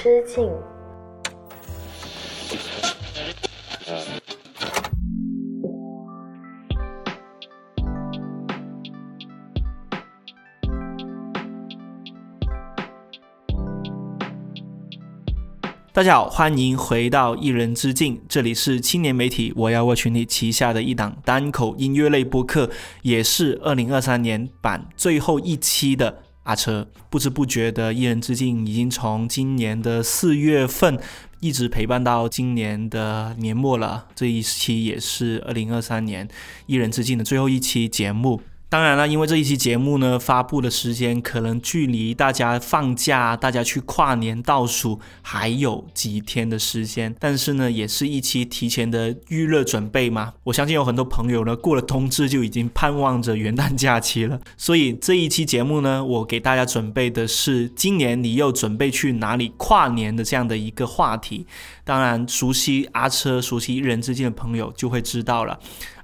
知境。大家好，欢迎回到一人之境，这里是青年媒体我要我群里旗下的一档单口音乐类播客，也是二零二三年版最后一期的阿车。不知不觉的，一人之境已经从今年的四月份一直陪伴到今年的年末了。这一期也是二零二三年一人之境的最后一期节目。当然了，因为这一期节目呢发布的时间可能距离大家放假、大家去跨年倒数还有几天的时间，但是呢，也是一期提前的预热准备嘛。我相信有很多朋友呢过了冬至就已经盼望着元旦假期了，所以这一期节目呢，我给大家准备的是今年你又准备去哪里跨年的这样的一个话题。当然，熟悉阿车、熟悉一人之间的朋友就会知道了。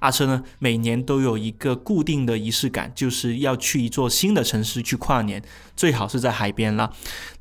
大车呢，每年都有一个固定的仪式感，就是要去一座新的城市去跨年，最好是在海边了。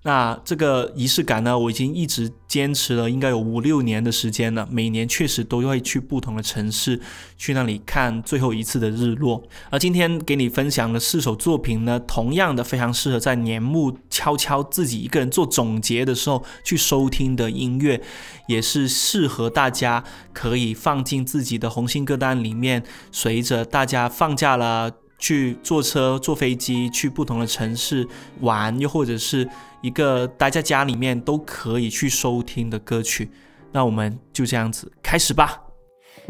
那这个仪式感呢，我已经一直坚持了，应该有五六年的时间了。每年确实都会去不同的城市，去那里看最后一次的日落。而今天给你分享的四首作品呢，同样的非常适合在年末悄悄自己一个人做总结的时候去收听的音乐，也是适合大家可以放进自己的红心歌单里面，随着大家放假了。去坐车、坐飞机去不同的城市玩，又或者是一个待在家里面都可以去收听的歌曲。那我们就这样子开始吧。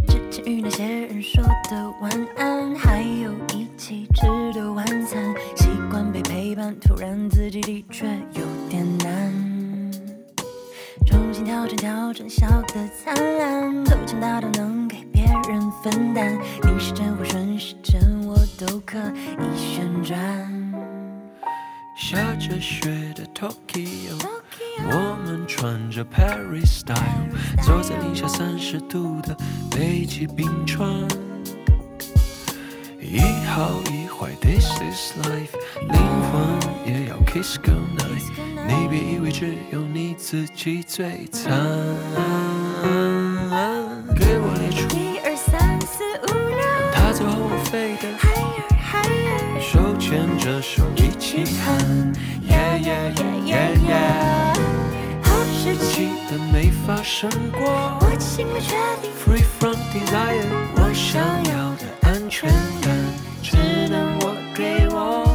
之前与那些人说的晚安，还有一起吃的晚餐，习惯被陪伴，突然自己的确有点难。重新调整调整，笑得灿烂，头强大到能给别人分担，逆时针或顺时针。都可以旋转。下着雪的 Tokyo，我们穿着 Paris style，坐在零下三十度的北极冰川。一好一坏，This is life，灵魂也要 kiss goodnight。你别以为只有你自己最惨。给我牵着手一起看，耶耶耶耶耶！好事记得没发生过。我心里确定，Free from desire，我想要的安全感，只能我给我。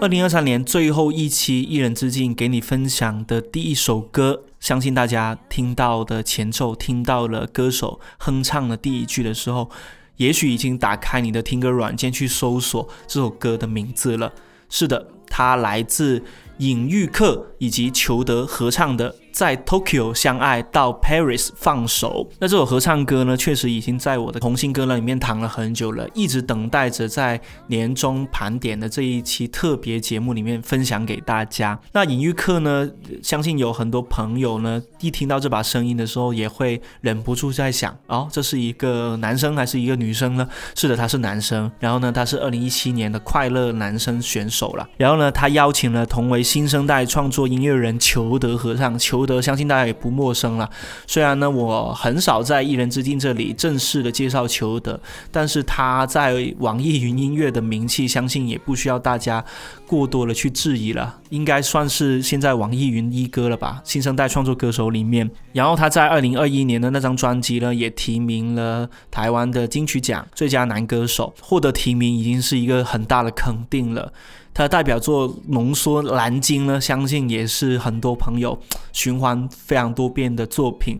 二零二三年最后一期一人之境，给你分享的第一首歌，相信大家听到的前奏，听到了歌手哼唱的第一句的时候。也许已经打开你的听歌软件去搜索这首歌的名字了。是的，它来自隐喻克以及裘德合唱的。在 Tokyo 相爱到 Paris 放手，那这首合唱歌呢，确实已经在我的红心歌单里面躺了很久了，一直等待着在年终盘点的这一期特别节目里面分享给大家。那隐喻课呢，相信有很多朋友呢，一听到这把声音的时候，也会忍不住在想，哦，这是一个男生还是一个女生呢？是的，他是男生。然后呢，他是二零一七年的快乐男生选手了。然后呢，他邀请了同为新生代创作音乐人裘德合唱，裘。德相信大家也不陌生了。虽然呢，我很少在一人之境这里正式的介绍裘德，但是他在网易云音乐的名气，相信也不需要大家过多的去质疑了。应该算是现在网易云一哥了吧，新生代创作歌手里面。然后他在二零二一年的那张专辑呢，也提名了台湾的金曲奖最佳男歌手，获得提名已经是一个很大的肯定了。他的代表作《浓缩蓝鲸》呢，相信也是很多朋友 循环非常多遍的作品。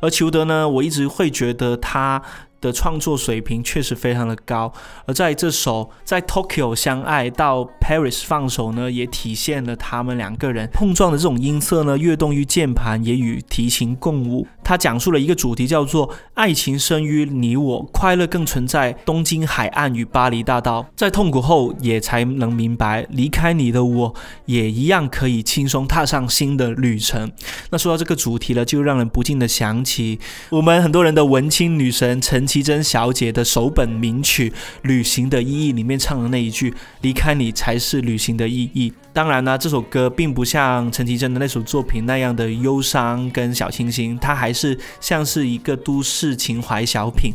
而裘德呢，我一直会觉得他。的创作水平确实非常的高，而在这首在 Tokyo 相爱到 Paris 放手呢，也体现了他们两个人碰撞的这种音色呢，跃动于键盘，也与提琴共舞。他讲述了一个主题，叫做“爱情生于你我，快乐更存在东京海岸与巴黎大道”。在痛苦后，也才能明白，离开你的我，也一样可以轻松踏上新的旅程。那说到这个主题了，就让人不禁的想起我们很多人的文青女神陈。绮贞小姐的首本名曲《旅行的意义》里面唱的那一句“离开你才是旅行的意义”。当然呢，这首歌并不像陈绮贞的那首作品那样的忧伤跟小清新，它还是像是一个都市情怀小品，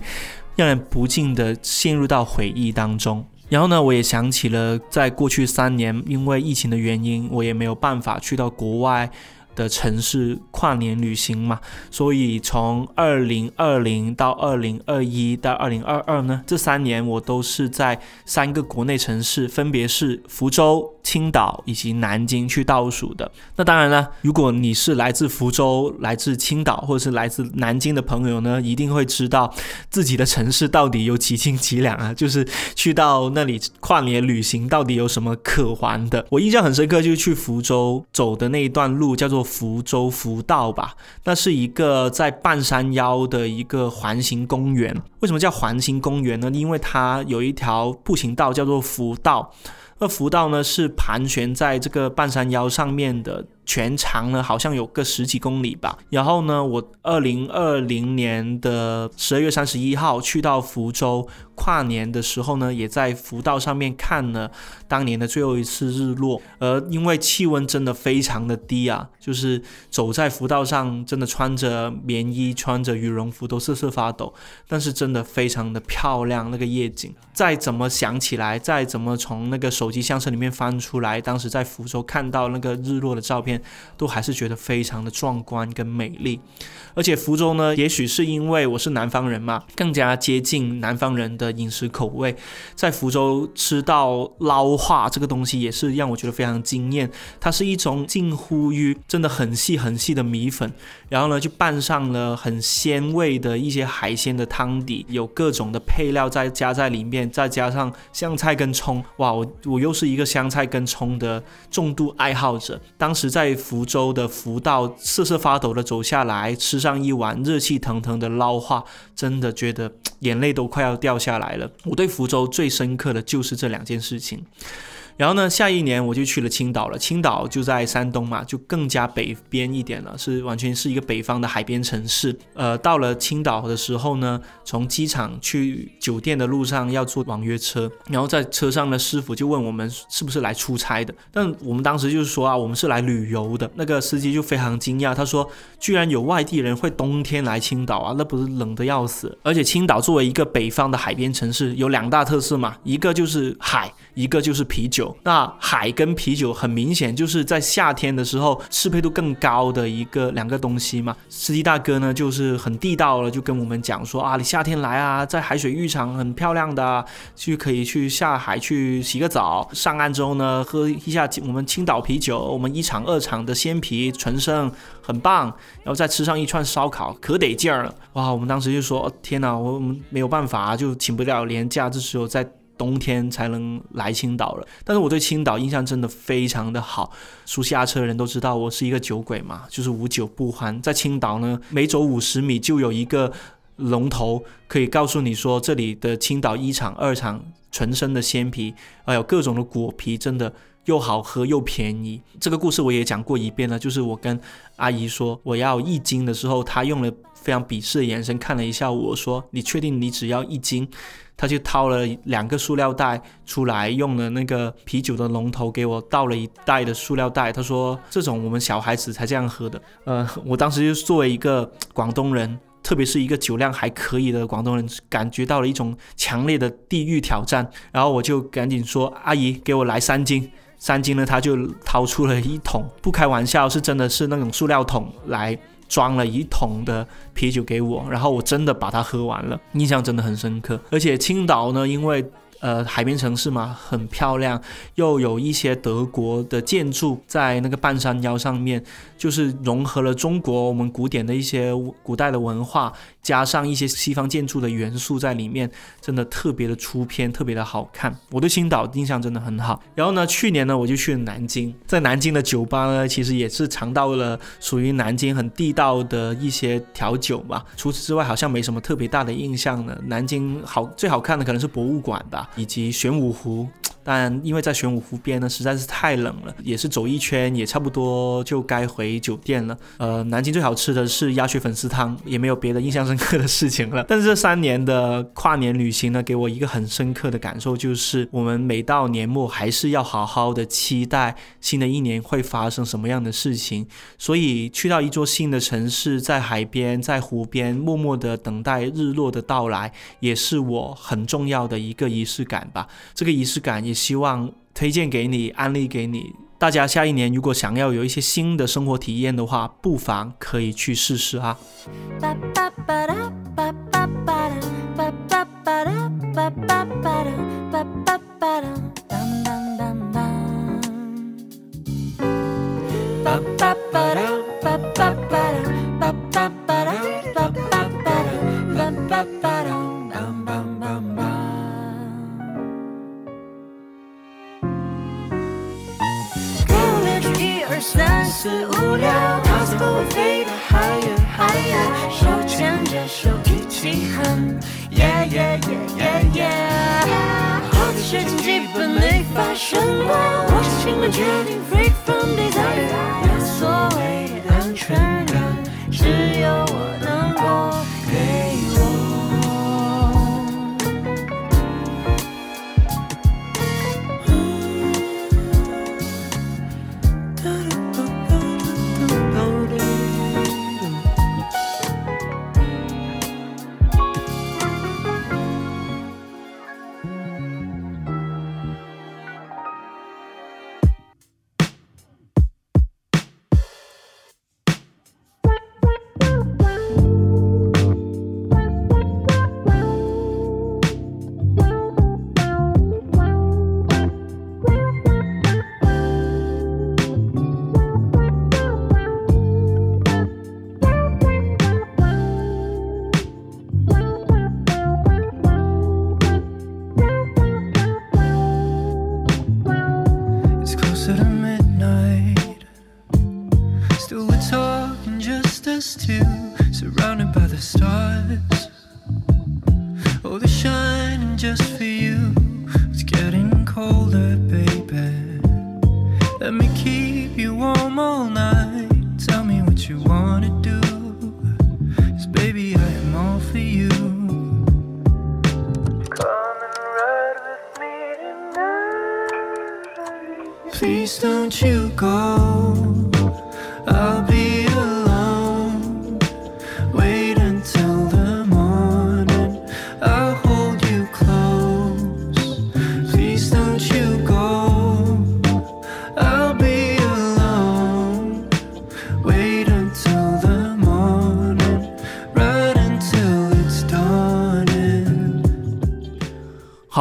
让人不禁的陷入到回忆当中。然后呢，我也想起了在过去三年，因为疫情的原因，我也没有办法去到国外。的城市跨年旅行嘛，所以从二零二零到二零二一到二零二二呢，这三年我都是在三个国内城市，分别是福州、青岛以及南京去倒数的。那当然了，如果你是来自福州、来自青岛或者是来自南京的朋友呢，一定会知道自己的城市到底有几斤几两啊，就是去到那里跨年旅行到底有什么可玩的。我印象很深刻，就是去福州走的那一段路叫做。福州福道吧，那是一个在半山腰的一个环形公园。为什么叫环形公园呢？因为它有一条步行道叫做福道，那福道呢是盘旋在这个半山腰上面的。全长呢，好像有个十几公里吧。然后呢，我二零二零年的十二月三十一号去到福州跨年的时候呢，也在福道上面看了当年的最后一次日落。而因为气温真的非常的低啊，就是走在福道上，真的穿着棉衣、穿着羽绒服都瑟瑟发抖。但是真的非常的漂亮，那个夜景。再怎么想起来，再怎么从那个手机相册里面翻出来，当时在福州看到那个日落的照片。都还是觉得非常的壮观跟美丽，而且福州呢，也许是因为我是南方人嘛，更加接近南方人的饮食口味，在福州吃到捞化这个东西，也是让我觉得非常惊艳。它是一种近乎于真的很细很细的米粉，然后呢就拌上了很鲜味的一些海鲜的汤底，有各种的配料再加在里面，再加上香菜跟葱，哇，我我又是一个香菜跟葱的重度爱好者，当时在。在福州的福道瑟瑟发抖的走下来，吃上一碗热气腾腾的捞化，真的觉得眼泪都快要掉下来了。我对福州最深刻的就是这两件事情。然后呢，下一年我就去了青岛了。青岛就在山东嘛，就更加北边一点了，是完全是一个北方的海边城市。呃，到了青岛的时候呢，从机场去酒店的路上要坐网约车，然后在车上的师傅就问我们是不是来出差的。但我们当时就是说啊，我们是来旅游的。那个司机就非常惊讶，他说居然有外地人会冬天来青岛啊，那不是冷的要死。而且青岛作为一个北方的海边城市，有两大特色嘛，一个就是海，一个就是啤酒。那海跟啤酒很明显就是在夏天的时候适配度更高的一个两个东西嘛。司机大哥呢就是很地道了，就跟我们讲说啊，你夏天来啊，在海水浴场很漂亮的，去可以去下海去洗个澡，上岸之后呢喝一下我们青岛啤酒，我们一厂二厂的鲜啤纯生很棒，然后再吃上一串烧烤，可得劲儿了。哇，我们当时就说天哪，我们没有办法，就请不了年假，这时候在。冬天才能来青岛了，但是我对青岛印象真的非常的好。熟悉阿车的人都知道我是一个酒鬼嘛，就是无酒不欢。在青岛呢，每走五十米就有一个龙头可以告诉你说，这里的青岛一厂、二厂纯生的鲜啤，还有各种的果啤，真的又好喝又便宜。这个故事我也讲过一遍了，就是我跟阿姨说我要一斤的时候，她用了非常鄙视的眼神看了一下我说：“你确定你只要一斤？”她就掏了两个塑料袋出来，用了那个啤酒的龙头给我倒了一袋的塑料袋。她说：“这种我们小孩子才这样喝的。”呃，我当时就作为一个广东人，特别是一个酒量还可以的广东人，感觉到了一种强烈的地域挑战。然后我就赶紧说：“阿姨，给我来三斤。”三斤呢，他就掏出了一桶，不开玩笑，是真的是那种塑料桶来。装了一桶的啤酒给我，然后我真的把它喝完了，印象真的很深刻。而且青岛呢，因为呃海边城市嘛，很漂亮，又有一些德国的建筑在那个半山腰上面，就是融合了中国我们古典的一些古代的文化。加上一些西方建筑的元素在里面，真的特别的出片，特别的好看。我对青岛印象真的很好。然后呢，去年呢我就去了南京，在南京的酒吧呢，其实也是尝到了属于南京很地道的一些调酒吧。除此之外，好像没什么特别大的印象呢。南京好最好看的可能是博物馆吧，以及玄武湖。但因为在玄武湖边呢，实在是太冷了，也是走一圈也差不多就该回酒店了。呃，南京最好吃的是鸭血粉丝汤，也没有别的印象深刻的事情了。但是这三年的跨年旅行呢，给我一个很深刻的感受，就是我们每到年末还是要好好的期待新的一年会发生什么样的事情。所以去到一座新的城市，在海边，在湖边，默默的等待日落的到来，也是我很重要的一个仪式感吧。这个仪式感也希望推荐给你，安利给你。大家下一年如果想要有一些新的生活体验的话，不妨可以去试试啊。三四五六，脑子不会飞得 higher higher，手牵着手一起哼，yeah yeah yeah yeah yeah。好的事情基本没发生过，我是新的决定，free from desire，just for you. It's getting colder, baby. Let me keep you warm all night. Tell me what you wanna do. Cause, baby, I am all for you. Come and ride with me tonight. Please don't you go.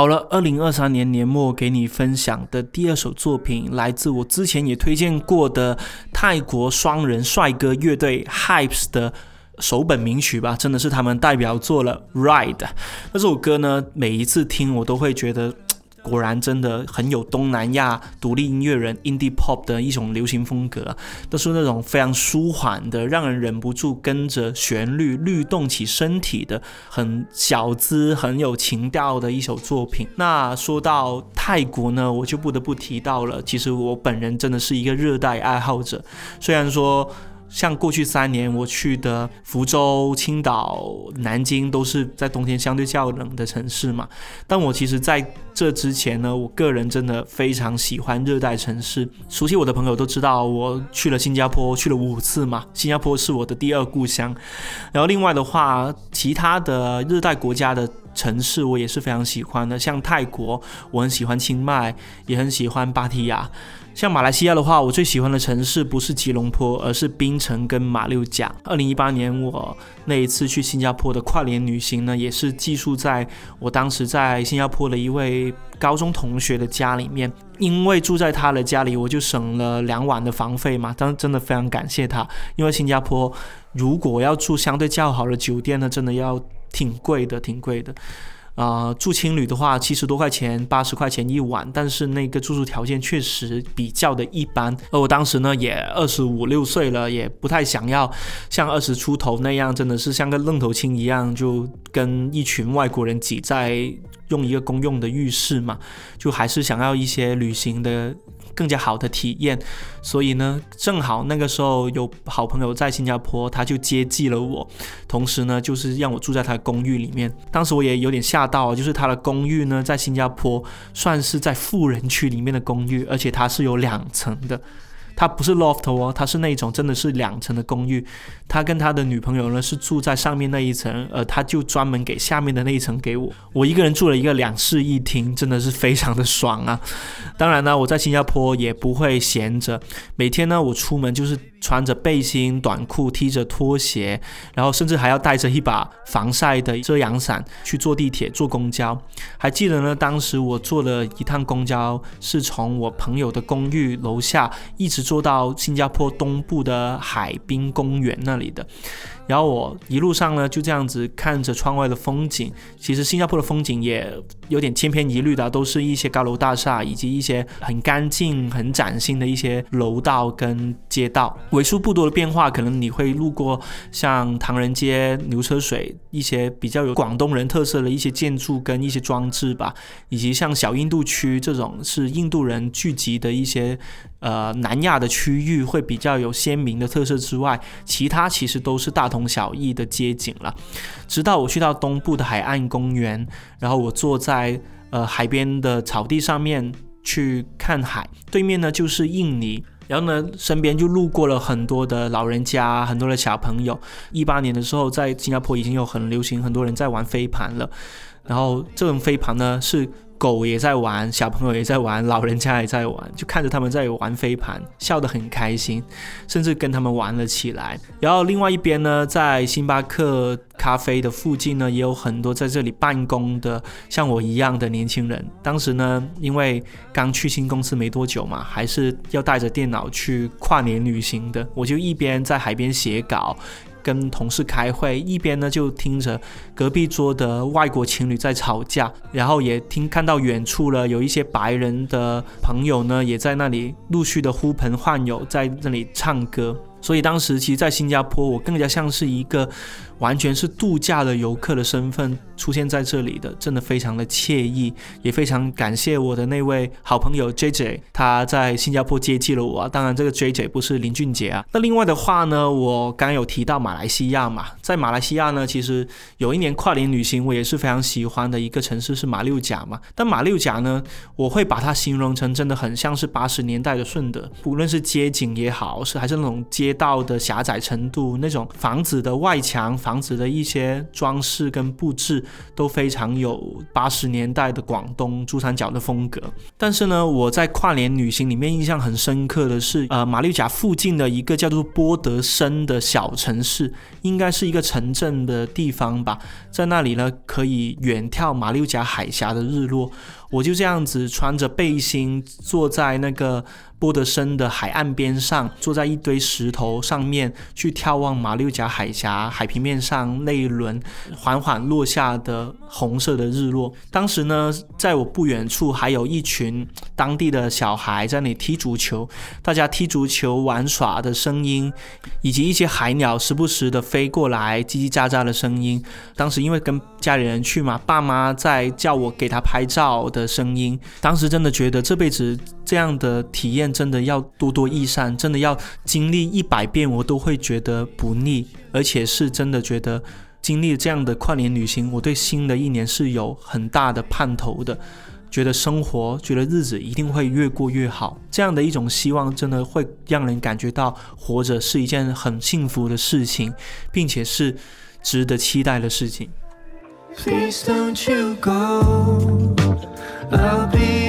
好了，二零二三年年末给你分享的第二首作品，来自我之前也推荐过的泰国双人帅哥乐队 Hypes 的首本名曲吧，真的是他们代表作了《Ride》。那这首歌呢，每一次听我都会觉得。果然真的很有东南亚独立音乐人 indie pop 的一种流行风格，都是那种非常舒缓的，让人忍不住跟着旋律律动起身体的，很小资、很有情调的一首作品。那说到泰国呢，我就不得不提到了，其实我本人真的是一个热带爱好者，虽然说。像过去三年我去的福州、青岛、南京都是在冬天相对较冷的城市嘛，但我其实在这之前呢，我个人真的非常喜欢热带城市。熟悉我的朋友都知道，我去了新加坡，去了五次嘛，新加坡是我的第二故乡。然后另外的话，其他的热带国家的城市我也是非常喜欢的，像泰国，我很喜欢清迈，也很喜欢芭提雅。像马来西亚的话，我最喜欢的城市不是吉隆坡，而是槟城跟马六甲。二零一八年我那一次去新加坡的跨年旅行呢，也是寄宿在我当时在新加坡的一位高中同学的家里面。因为住在他的家里，我就省了两晚的房费嘛。当真的非常感谢他，因为新加坡如果要住相对较好的酒店呢，真的要挺贵的，挺贵的。啊、住青旅的话，七十多块钱、八十块钱一晚，但是那个住宿条件确实比较的一般。而我当时呢，也二十五六岁了，也不太想要像二十出头那样，真的是像个愣头青一样，就跟一群外国人挤在用一个公用的浴室嘛，就还是想要一些旅行的更加好的体验，所以呢，正好那个时候有好朋友在新加坡，他就接济了我，同时呢，就是让我住在他的公寓里面。当时我也有点吓到，就是他的公寓呢，在新加坡算是在富人区里面的公寓，而且它是有两层的。他不是 loft 哦，他是那种真的是两层的公寓。他跟他的女朋友呢是住在上面那一层，呃，他就专门给下面的那一层给我。我一个人住了一个两室一厅，真的是非常的爽啊。当然呢，我在新加坡也不会闲着，每天呢我出门就是穿着背心、短裤、踢着拖鞋，然后甚至还要带着一把防晒的遮阳伞去坐地铁、坐公交。还记得呢，当时我坐了一趟公交，是从我朋友的公寓楼下一直。坐到新加坡东部的海滨公园那里的。然后我一路上呢就这样子看着窗外的风景，其实新加坡的风景也有点千篇一律的，都是一些高楼大厦以及一些很干净、很崭新的一些楼道跟街道，为数不多的变化，可能你会路过像唐人街、牛车水一些比较有广东人特色的一些建筑跟一些装置吧，以及像小印度区这种是印度人聚集的一些呃南亚的区域会比较有鲜明的特色之外，其他其实都是大同。小异的街景了，直到我去到东部的海岸公园，然后我坐在呃海边的草地上面去看海，对面呢就是印尼，然后呢身边就路过了很多的老人家，很多的小朋友。一八年的时候，在新加坡已经有很流行，很多人在玩飞盘了，然后这种飞盘呢是。狗也在玩，小朋友也在玩，老人家也在玩，就看着他们在玩飞盘，笑得很开心，甚至跟他们玩了起来。然后另外一边呢，在星巴克咖啡的附近呢，也有很多在这里办公的像我一样的年轻人。当时呢，因为刚去新公司没多久嘛，还是要带着电脑去跨年旅行的，我就一边在海边写稿。跟同事开会，一边呢就听着隔壁桌的外国情侣在吵架，然后也听看到远处了有一些白人的朋友呢也在那里陆续的呼朋唤友，在那里唱歌。所以当时其实，在新加坡，我更加像是一个完全是度假的游客的身份出现在这里的，真的非常的惬意，也非常感谢我的那位好朋友 J J，他在新加坡接济了我。当然，这个 J J 不是林俊杰啊。那另外的话呢，我刚有提到马来西亚嘛，在马来西亚呢，其实有一年跨年旅行，我也是非常喜欢的一个城市是马六甲嘛。但马六甲呢，我会把它形容成真的很像是八十年代的顺德，不论是街景也好，是还是那种街。道的狭窄程度，那种房子的外墙、房子的一些装饰跟布置都非常有八十年代的广东珠三角的风格。但是呢，我在跨年旅行里面印象很深刻的是，呃，马六甲附近的一个叫做波德森的小城市，应该是一个城镇的地方吧。在那里呢，可以远眺马六甲海峡的日落。我就这样子穿着背心，坐在那个。波德森的海岸边上，坐在一堆石头上面，去眺望马六甲海峡海平面上那一轮缓缓落下的红色的日落。当时呢，在我不远处还有一群当地的小孩在那里踢足球，大家踢足球玩耍的声音，以及一些海鸟时不时的飞过来叽叽喳喳的声音。当时因为跟家里人去嘛，爸妈在叫我给他拍照的声音，当时真的觉得这辈子这样的体验。真的要多多益善，真的要经历一百遍，我都会觉得不腻，而且是真的觉得经历这样的跨年旅行，我对新的一年是有很大的盼头的，觉得生活，觉得日子一定会越过越好，这样的一种希望，真的会让人感觉到活着是一件很幸福的事情，并且是值得期待的事情。Please don't you go, I'll be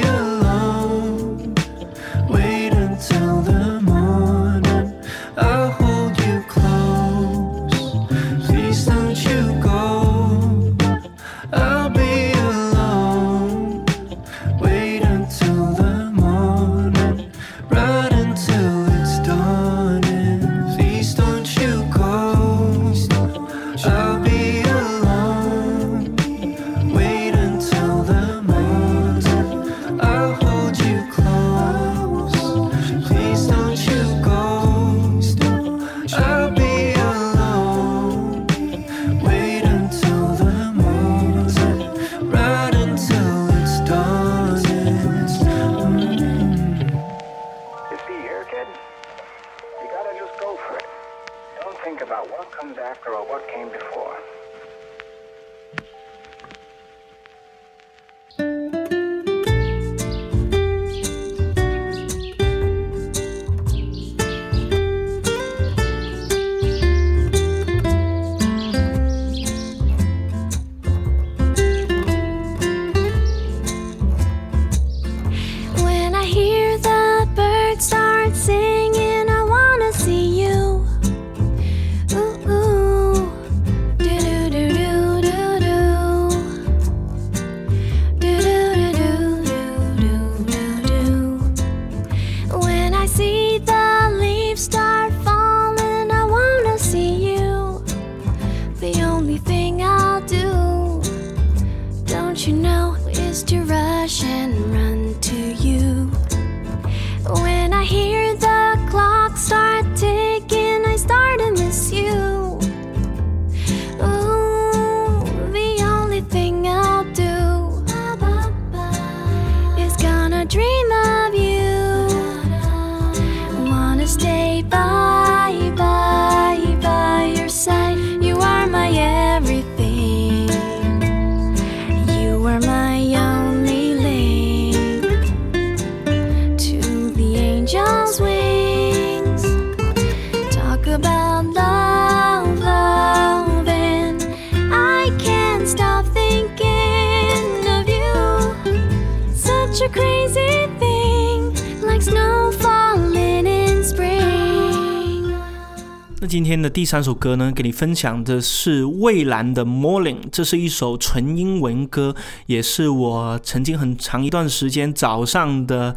今天的第三首歌呢，给你分享的是蔚蓝的《Morning》，这是一首纯英文歌，也是我曾经很长一段时间早上的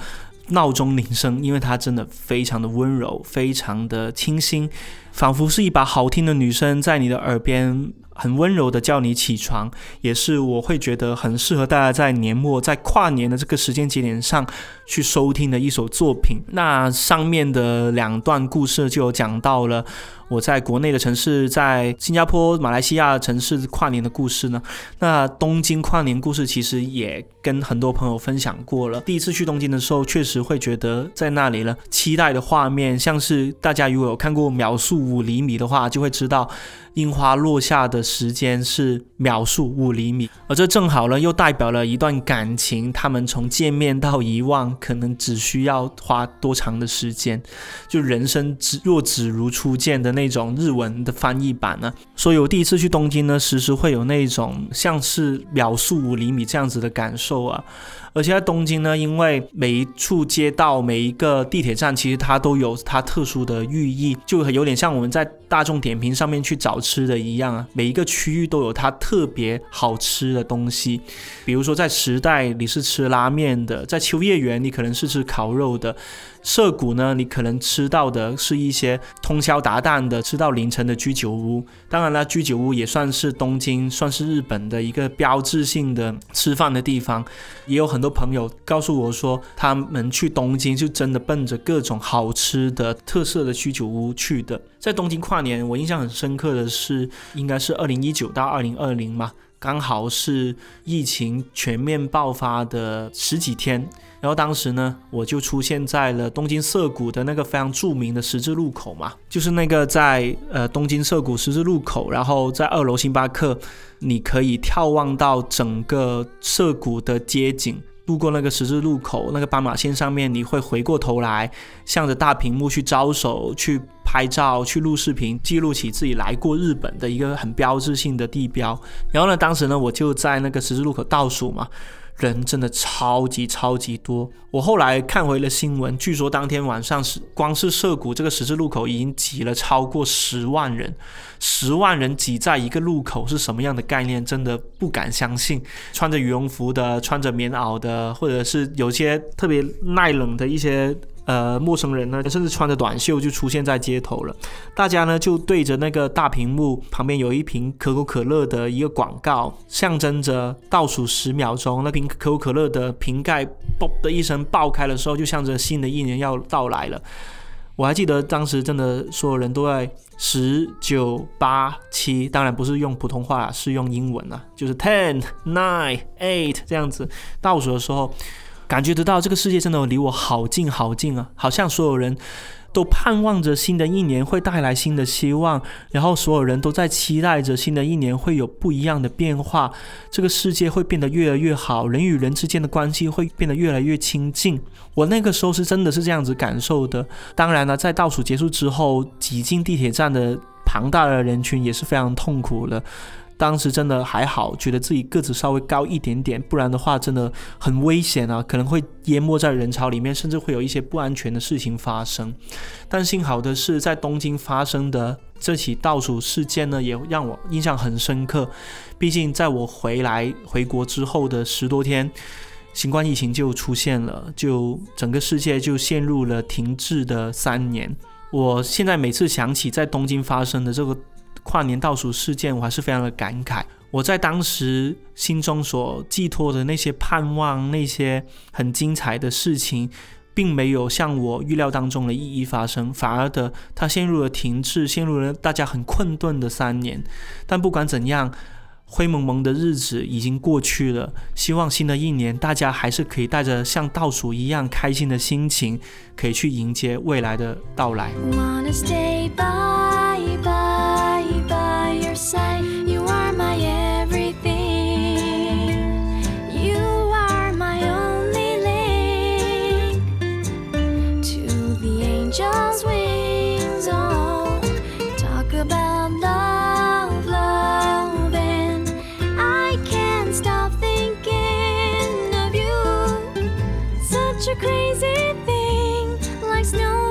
闹钟铃声，因为它真的非常的温柔，非常的清新，仿佛是一把好听的女声在你的耳边。很温柔的叫你起床，也是我会觉得很适合大家在年末、在跨年的这个时间节点上去收听的一首作品。那上面的两段故事就有讲到了我在国内的城市，在新加坡、马来西亚城市跨年的故事呢。那东京跨年故事其实也跟很多朋友分享过了。第一次去东京的时候，确实会觉得在那里了，期待的画面像是大家如果有看过秒速五厘米的话，就会知道。樱花落下的时间是秒速五厘米，而这正好呢，又代表了一段感情，他们从见面到遗忘，可能只需要花多长的时间？就人生只若只如初见的那种日文的翻译版呢？所以我第一次去东京呢，时时会有那种像是秒速五厘米这样子的感受啊。而且在东京呢，因为每一处街道、每一个地铁站，其实它都有它特殊的寓意，就有点像我们在大众点评上面去找吃的一样啊。每一个区域都有它特别好吃的东西，比如说在时代你是吃拉面的，在秋叶原你可能是吃烤肉的。涩谷呢，你可能吃到的是一些通宵达旦的吃到凌晨的居酒屋。当然了，居酒屋也算是东京，算是日本的一个标志性的吃饭的地方。也有很多朋友告诉我说，他们去东京就真的奔着各种好吃的特色的居酒屋去的。在东京跨年，我印象很深刻的是，应该是二零一九到二零二零嘛，刚好是疫情全面爆发的十几天。然后当时呢，我就出现在了东京涩谷的那个非常著名的十字路口嘛，就是那个在呃东京涩谷十字路口，然后在二楼星巴克，你可以眺望到整个涩谷的街景。路过那个十字路口，那个斑马线上面，你会回过头来，向着大屏幕去招手、去拍照、去录视频，记录起自己来过日本的一个很标志性的地标。然后呢，当时呢，我就在那个十字路口倒数嘛。人真的超级超级多。我后来看回了新闻，据说当天晚上是光是涩谷这个十字路口已经挤了超过十万人，十万人挤在一个路口是什么样的概念？真的不敢相信。穿着羽绒服的，穿着棉袄的，或者是有些特别耐冷的一些。呃，陌生人呢，甚至穿着短袖就出现在街头了。大家呢就对着那个大屏幕旁边有一瓶可口可乐的一个广告，象征着倒数十秒钟，那瓶可口可乐的瓶盖“啵”的一声爆开的时候，就象征新的一年要到来了。我还记得当时真的所有人都在十九八七，当然不是用普通话，是用英文啊，就是 ten nine eight 这样子倒数的时候。感觉得到这个世界真的离我好近好近啊！好像所有人都盼望着新的一年会带来新的希望，然后所有人都在期待着新的一年会有不一样的变化，这个世界会变得越来越好，人与人之间的关系会变得越来越亲近。我那个时候是真的是这样子感受的。当然了，在倒数结束之后，挤进地铁站的庞大的人群也是非常痛苦的。当时真的还好，觉得自己个子稍微高一点点，不然的话真的很危险啊，可能会淹没在人潮里面，甚至会有一些不安全的事情发生。但幸好的是，在东京发生的这起倒数事件呢，也让我印象很深刻。毕竟在我回来回国之后的十多天，新冠疫情就出现了，就整个世界就陷入了停滞的三年。我现在每次想起在东京发生的这个。跨年倒数事件，我还是非常的感慨。我在当时心中所寄托的那些盼望，那些很精彩的事情，并没有像我预料当中的意义发生，反而的它陷入了停滞，陷入了大家很困顿的三年。但不管怎样，灰蒙蒙的日子已经过去了。希望新的一年，大家还是可以带着像倒数一样开心的心情，可以去迎接未来的到来。everything like snow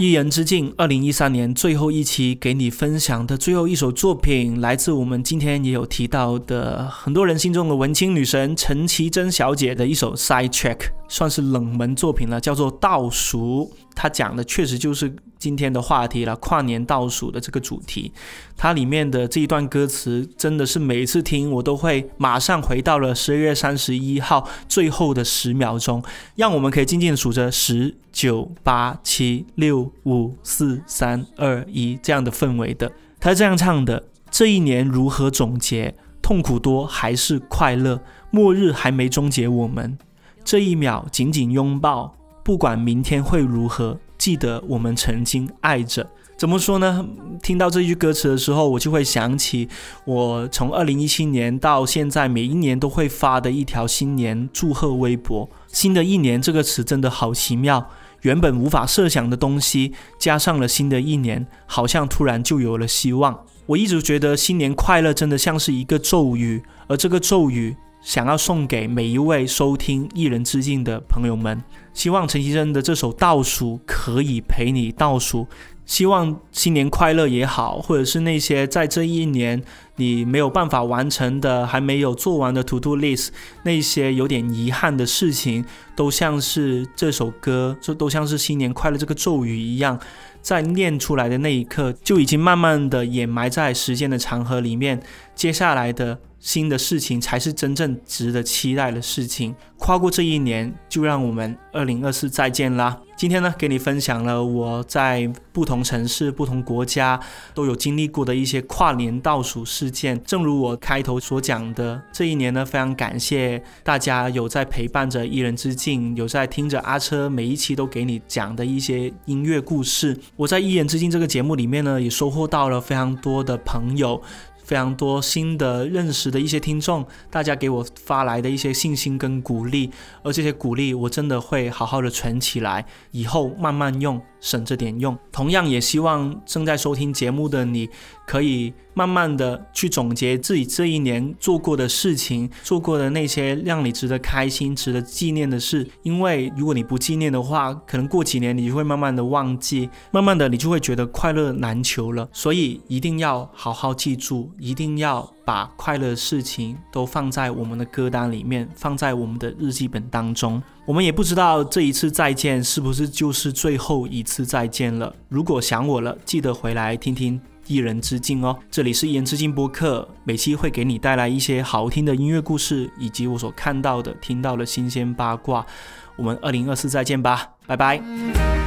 一人之境，二零一三年最后一期给你分享的最后一首作品，来自我们今天也有提到的很多人心中的文青女神陈绮贞小姐的一首 Side Track，算是冷门作品了，叫做《倒数》。它讲的确实就是今天的话题了，跨年倒数的这个主题。它里面的这一段歌词，真的是每一次听我都会马上回到了十二月三十一号最后的十秒钟，让我们可以静静数着十九八七六五四三二一这样的氛围的。他是这样唱的：这一年如何总结？痛苦多还是快乐？末日还没终结，我们这一秒紧紧拥抱，不管明天会如何，记得我们曾经爱着。怎么说呢？听到这句歌词的时候，我就会想起我从二零一七年到现在，每一年都会发的一条新年祝贺微博。新的一年这个词真的好奇妙，原本无法设想的东西，加上了新的一年，好像突然就有了希望。我一直觉得新年快乐真的像是一个咒语，而这个咒语想要送给每一位收听《一人之境》的朋友们。希望陈绮贞的这首《倒数》可以陪你倒数。希望新年快乐也好，或者是那些在这一年你没有办法完成的、还没有做完的 to do list，那些有点遗憾的事情，都像是这首歌，这都像是新年快乐这个咒语一样，在念出来的那一刻，就已经慢慢的掩埋在时间的长河里面。接下来的新的事情，才是真正值得期待的事情。跨过这一年，就让我们二零二四再见啦！今天呢，给你分享了我在不同城市、不同国家都有经历过的一些跨年倒数事件。正如我开头所讲的，这一年呢，非常感谢大家有在陪伴着一人之境，有在听着阿车每一期都给你讲的一些音乐故事。我在一人之境这个节目里面呢，也收获到了非常多的朋友。非常多新的认识的一些听众，大家给我发来的一些信心跟鼓励，而这些鼓励我真的会好好的存起来，以后慢慢用。省着点用。同样也希望正在收听节目的你，可以慢慢的去总结自己这一年做过的事情，做过的那些让你值得开心、值得纪念的事。因为如果你不纪念的话，可能过几年你就会慢慢的忘记，慢慢的你就会觉得快乐难求了。所以一定要好好记住，一定要。把快乐的事情都放在我们的歌单里面，放在我们的日记本当中。我们也不知道这一次再见是不是就是最后一次再见了。如果想我了，记得回来听听一人之境哦。这里是一人之境播客，每期会给你带来一些好听的音乐故事，以及我所看到的、听到的新鲜八卦。我们二零二四再见吧，拜拜。